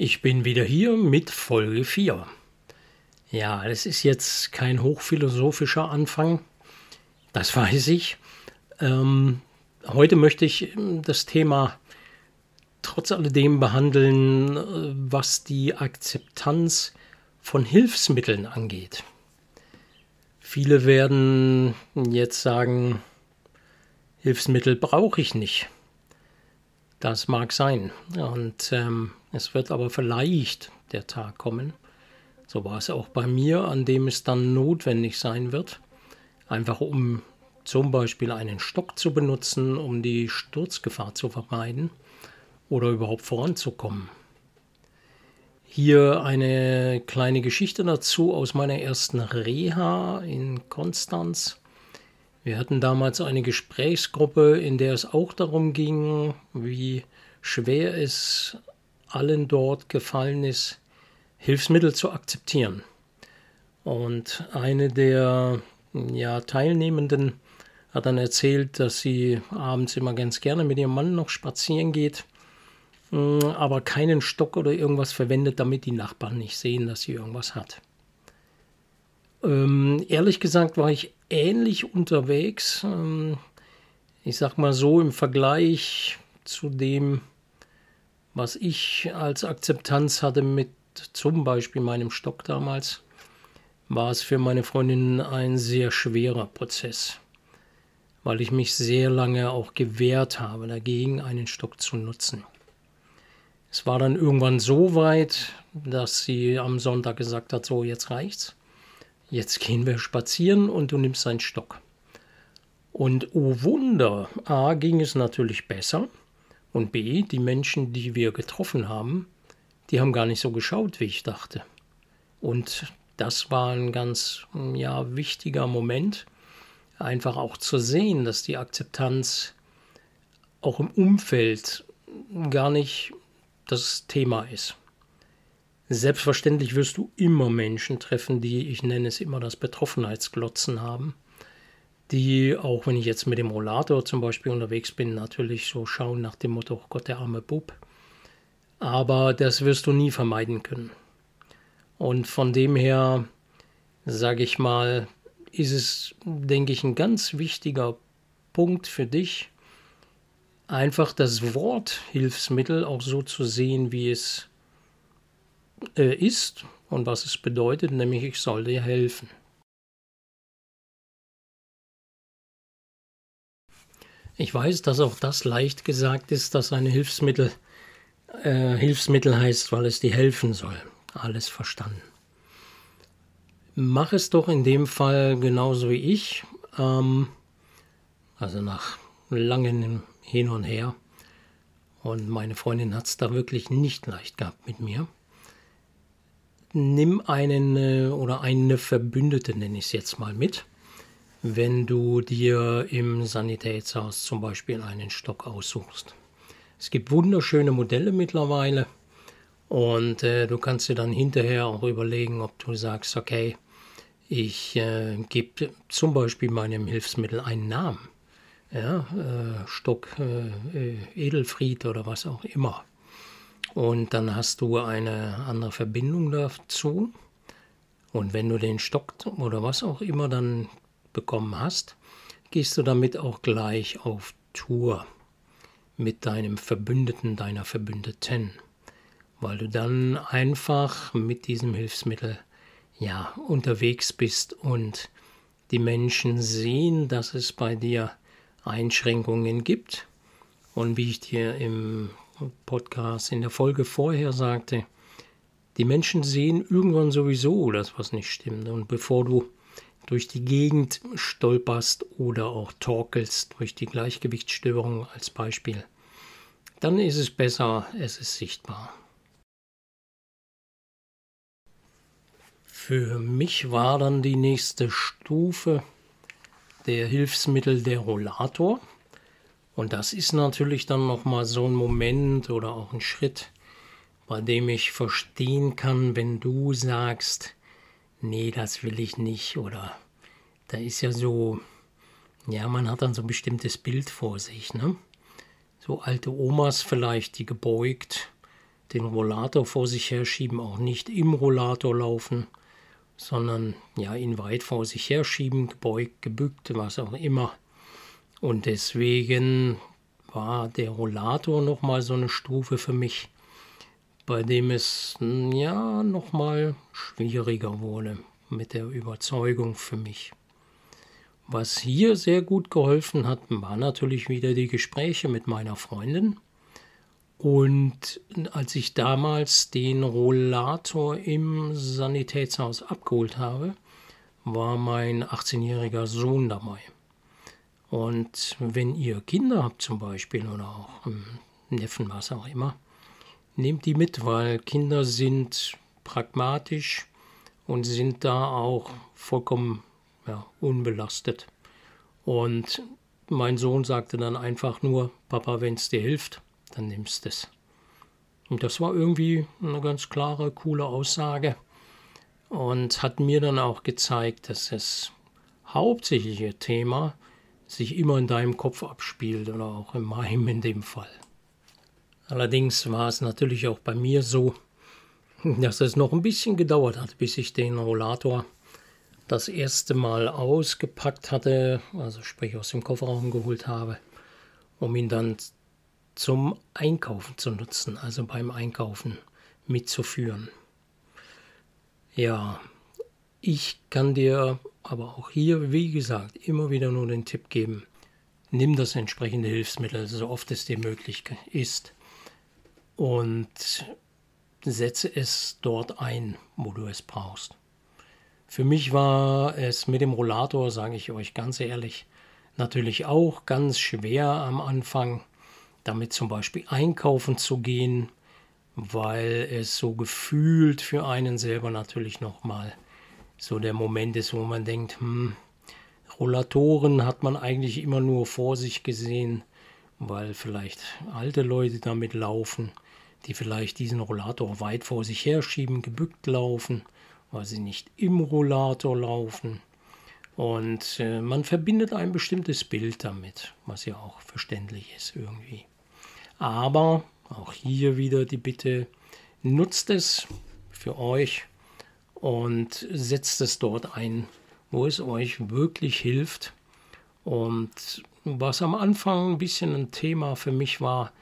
ich bin wieder hier mit Folge 4. Ja, das ist jetzt kein hochphilosophischer Anfang, das weiß ich. Ähm, heute möchte ich das Thema trotz alledem behandeln, äh, was die Akzeptanz von Hilfsmitteln angeht. Viele werden jetzt sagen, Hilfsmittel brauche ich nicht. Das mag sein. Und ähm, es wird aber vielleicht der Tag kommen, so war es auch bei mir, an dem es dann notwendig sein wird, einfach um zum Beispiel einen Stock zu benutzen, um die Sturzgefahr zu vermeiden oder überhaupt voranzukommen. Hier eine kleine Geschichte dazu aus meiner ersten Reha in Konstanz. Wir hatten damals eine Gesprächsgruppe, in der es auch darum ging, wie schwer es allen dort gefallen ist, Hilfsmittel zu akzeptieren. Und eine der ja, Teilnehmenden hat dann erzählt, dass sie abends immer ganz gerne mit ihrem Mann noch spazieren geht, mm, aber keinen Stock oder irgendwas verwendet, damit die Nachbarn nicht sehen, dass sie irgendwas hat. Ähm, ehrlich gesagt war ich ähnlich unterwegs. Ähm, ich sag mal so im Vergleich zu dem, was ich als Akzeptanz hatte mit zum Beispiel meinem Stock damals, war es für meine Freundin ein sehr schwerer Prozess, weil ich mich sehr lange auch gewehrt habe dagegen, einen Stock zu nutzen. Es war dann irgendwann so weit, dass sie am Sonntag gesagt hat, so jetzt reicht's. Jetzt gehen wir spazieren und du nimmst einen Stock. Und oh Wunder, A ging es natürlich besser und B, die Menschen, die wir getroffen haben, die haben gar nicht so geschaut, wie ich dachte. Und das war ein ganz ja, wichtiger Moment, einfach auch zu sehen, dass die Akzeptanz auch im Umfeld gar nicht das Thema ist. Selbstverständlich wirst du immer Menschen treffen, die, ich nenne es immer das Betroffenheitsglotzen haben, die, auch wenn ich jetzt mit dem Rollator zum Beispiel unterwegs bin, natürlich so schauen nach dem Motto, oh Gott, der arme Bub. Aber das wirst du nie vermeiden können. Und von dem her, sage ich mal, ist es, denke ich, ein ganz wichtiger Punkt für dich, einfach das Wort Hilfsmittel auch so zu sehen, wie es äh, ist und was es bedeutet, nämlich ich soll dir helfen. Ich weiß, dass auch das leicht gesagt ist, dass ein Hilfsmittel äh, Hilfsmittel heißt, weil es dir helfen soll. Alles verstanden. Mach es doch in dem Fall genauso wie ich. Ähm, also nach langem Hin und Her. Und meine Freundin hat es da wirklich nicht leicht gehabt mit mir nimm einen äh, oder eine Verbündete, nenne ich es jetzt mal mit, wenn du dir im Sanitätshaus zum Beispiel einen Stock aussuchst. Es gibt wunderschöne Modelle mittlerweile und äh, du kannst dir dann hinterher auch überlegen, ob du sagst, okay, ich äh, gebe zum Beispiel meinem Hilfsmittel einen Namen. Ja, äh, Stock, äh, äh, Edelfried oder was auch immer. Und dann hast du eine andere Verbindung dazu. Und wenn du den Stock oder was auch immer dann bekommen hast, gehst du damit auch gleich auf Tour mit deinem Verbündeten, deiner Verbündeten. Weil du dann einfach mit diesem Hilfsmittel ja unterwegs bist und die Menschen sehen, dass es bei dir Einschränkungen gibt. Und wie ich dir im Podcast in der Folge vorher sagte, die Menschen sehen irgendwann sowieso das, was nicht stimmt. Und bevor du durch die Gegend stolperst oder auch torkelst durch die Gleichgewichtsstörung als Beispiel, dann ist es besser, es ist sichtbar. Für mich war dann die nächste Stufe der Hilfsmittel der Rollator. Und das ist natürlich dann nochmal so ein Moment oder auch ein Schritt, bei dem ich verstehen kann, wenn du sagst, nee, das will ich nicht oder da ist ja so, ja, man hat dann so ein bestimmtes Bild vor sich, ne? So alte Omas vielleicht, die gebeugt den Rollator vor sich herschieben, auch nicht im Rollator laufen, sondern ja ihn weit vor sich herschieben, gebeugt, gebückt, was auch immer. Und deswegen war der Rollator nochmal so eine Stufe für mich, bei dem es ja nochmal schwieriger wurde mit der Überzeugung für mich. Was hier sehr gut geholfen hat, war natürlich wieder die Gespräche mit meiner Freundin. Und als ich damals den Rollator im Sanitätshaus abgeholt habe, war mein 18-jähriger Sohn dabei. Und wenn ihr Kinder habt zum Beispiel oder auch Neffen, was auch immer, nehmt die mit, weil Kinder sind pragmatisch und sind da auch vollkommen ja, unbelastet. Und mein Sohn sagte dann einfach nur, Papa, wenn es dir hilft, dann nimmst es. Und das war irgendwie eine ganz klare, coole Aussage und hat mir dann auch gezeigt, dass das hauptsächliche Thema sich immer in deinem Kopf abspielt oder auch in meinem in dem Fall. Allerdings war es natürlich auch bei mir so, dass es noch ein bisschen gedauert hat, bis ich den Rollator das erste Mal ausgepackt hatte, also sprich aus dem Kofferraum geholt habe, um ihn dann zum Einkaufen zu nutzen, also beim Einkaufen mitzuführen. Ja, ich kann dir aber auch hier, wie gesagt, immer wieder nur den Tipp geben, nimm das entsprechende Hilfsmittel, so oft es dir möglich ist und setze es dort ein, wo du es brauchst. Für mich war es mit dem Rollator, sage ich euch ganz ehrlich, natürlich auch ganz schwer am Anfang, damit zum Beispiel einkaufen zu gehen, weil es so gefühlt für einen selber natürlich nochmal so der Moment ist, wo man denkt, hm, Rollatoren hat man eigentlich immer nur vor sich gesehen, weil vielleicht alte Leute damit laufen, die vielleicht diesen Rollator weit vor sich herschieben, gebückt laufen weil sie nicht im Rollator laufen. Und äh, man verbindet ein bestimmtes Bild damit, was ja auch verständlich ist irgendwie. Aber auch hier wieder die Bitte, nutzt es für euch und setzt es dort ein, wo es euch wirklich hilft. Und was am Anfang ein bisschen ein Thema für mich war,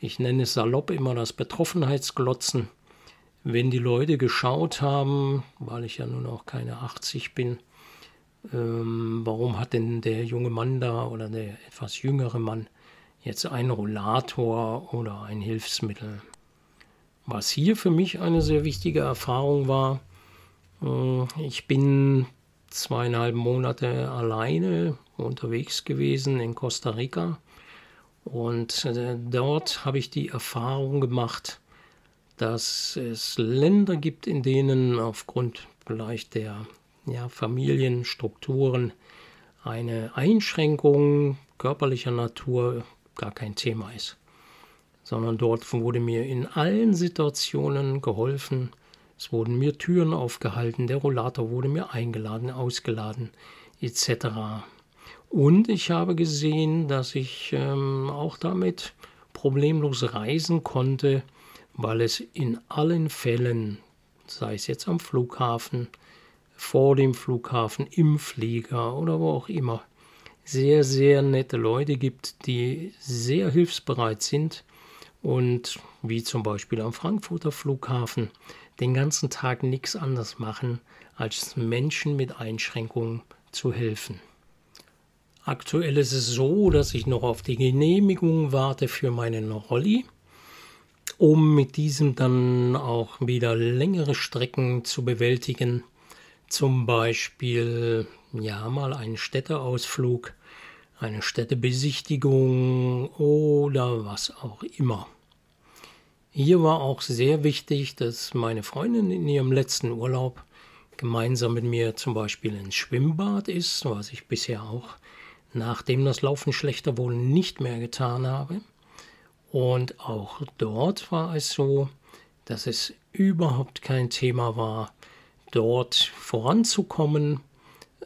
ich nenne es salopp immer das Betroffenheitsglotzen wenn die Leute geschaut haben, weil ich ja nun auch keine 80 bin, ähm, warum hat denn der junge Mann da oder der etwas jüngere Mann jetzt einen Rollator oder ein Hilfsmittel? Was hier für mich eine sehr wichtige Erfahrung war, ich bin zweieinhalb Monate alleine unterwegs gewesen in Costa Rica und äh, dort habe ich die Erfahrung gemacht, dass es Länder gibt, in denen aufgrund vielleicht der ja, Familienstrukturen eine Einschränkung körperlicher Natur gar kein Thema ist, sondern dort wurde mir in allen Situationen geholfen. Es wurden mir Türen aufgehalten, der Rollator wurde mir eingeladen, ausgeladen, etc. Und ich habe gesehen, dass ich ähm, auch damit problemlos reisen konnte, weil es in allen Fällen, sei es jetzt am Flughafen, vor dem Flughafen, im Flieger oder wo auch immer, sehr, sehr nette Leute gibt, die sehr hilfsbereit sind und wie zum Beispiel am Frankfurter Flughafen den ganzen Tag nichts anderes machen, als Menschen mit Einschränkungen zu helfen. Aktuell ist es so, dass ich noch auf die Genehmigung warte für meinen Rolli um mit diesem dann auch wieder längere Strecken zu bewältigen. Zum Beispiel ja mal einen Städteausflug, eine Städtebesichtigung oder was auch immer. Hier war auch sehr wichtig, dass meine Freundin in ihrem letzten Urlaub gemeinsam mit mir zum Beispiel ins Schwimmbad ist, was ich bisher auch, nachdem das Laufen schlechter wurde, nicht mehr getan habe. Und auch dort war es so, dass es überhaupt kein Thema war, dort voranzukommen.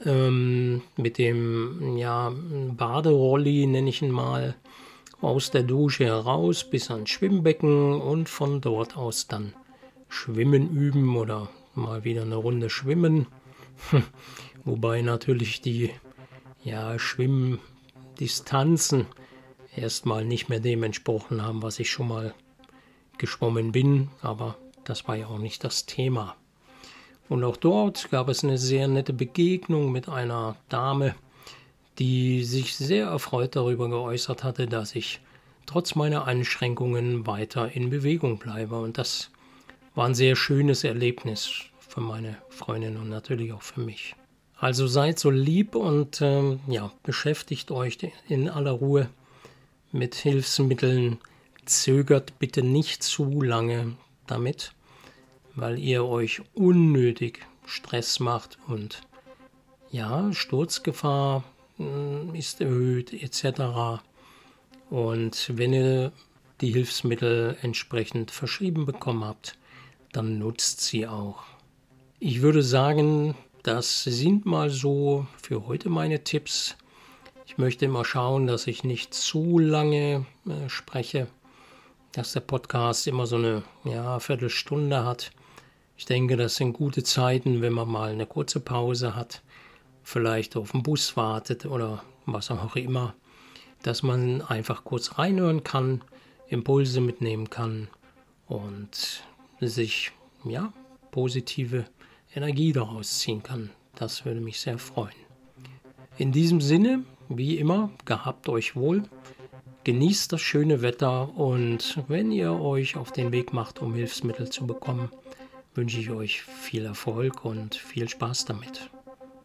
Ähm, mit dem ja, Baderolli, nenne ich ihn mal, aus der Dusche heraus bis ans Schwimmbecken und von dort aus dann Schwimmen üben oder mal wieder eine Runde schwimmen. Wobei natürlich die ja, Schwimmdistanzen erstmal nicht mehr dem entsprochen haben, was ich schon mal geschwommen bin, aber das war ja auch nicht das Thema. Und auch dort gab es eine sehr nette Begegnung mit einer Dame, die sich sehr erfreut darüber geäußert hatte, dass ich trotz meiner Einschränkungen weiter in Bewegung bleibe. Und das war ein sehr schönes Erlebnis für meine Freundin und natürlich auch für mich. Also seid so lieb und ähm, ja, beschäftigt euch in aller Ruhe mit Hilfsmitteln. Zögert bitte nicht zu lange damit, weil ihr euch unnötig Stress macht und ja, Sturzgefahr ist erhöht etc. Und wenn ihr die Hilfsmittel entsprechend verschrieben bekommen habt, dann nutzt sie auch. Ich würde sagen, das sind mal so für heute meine Tipps. Ich möchte immer schauen, dass ich nicht zu lange äh, spreche, dass der Podcast immer so eine ja, Viertelstunde hat. Ich denke, das sind gute Zeiten, wenn man mal eine kurze Pause hat vielleicht auf den Bus wartet oder was auch immer, dass man einfach kurz reinhören kann, Impulse mitnehmen kann und sich ja positive Energie daraus ziehen kann. Das würde mich sehr freuen. In diesem Sinne, wie immer, gehabt euch wohl, genießt das schöne Wetter und wenn ihr euch auf den Weg macht, um Hilfsmittel zu bekommen, wünsche ich euch viel Erfolg und viel Spaß damit.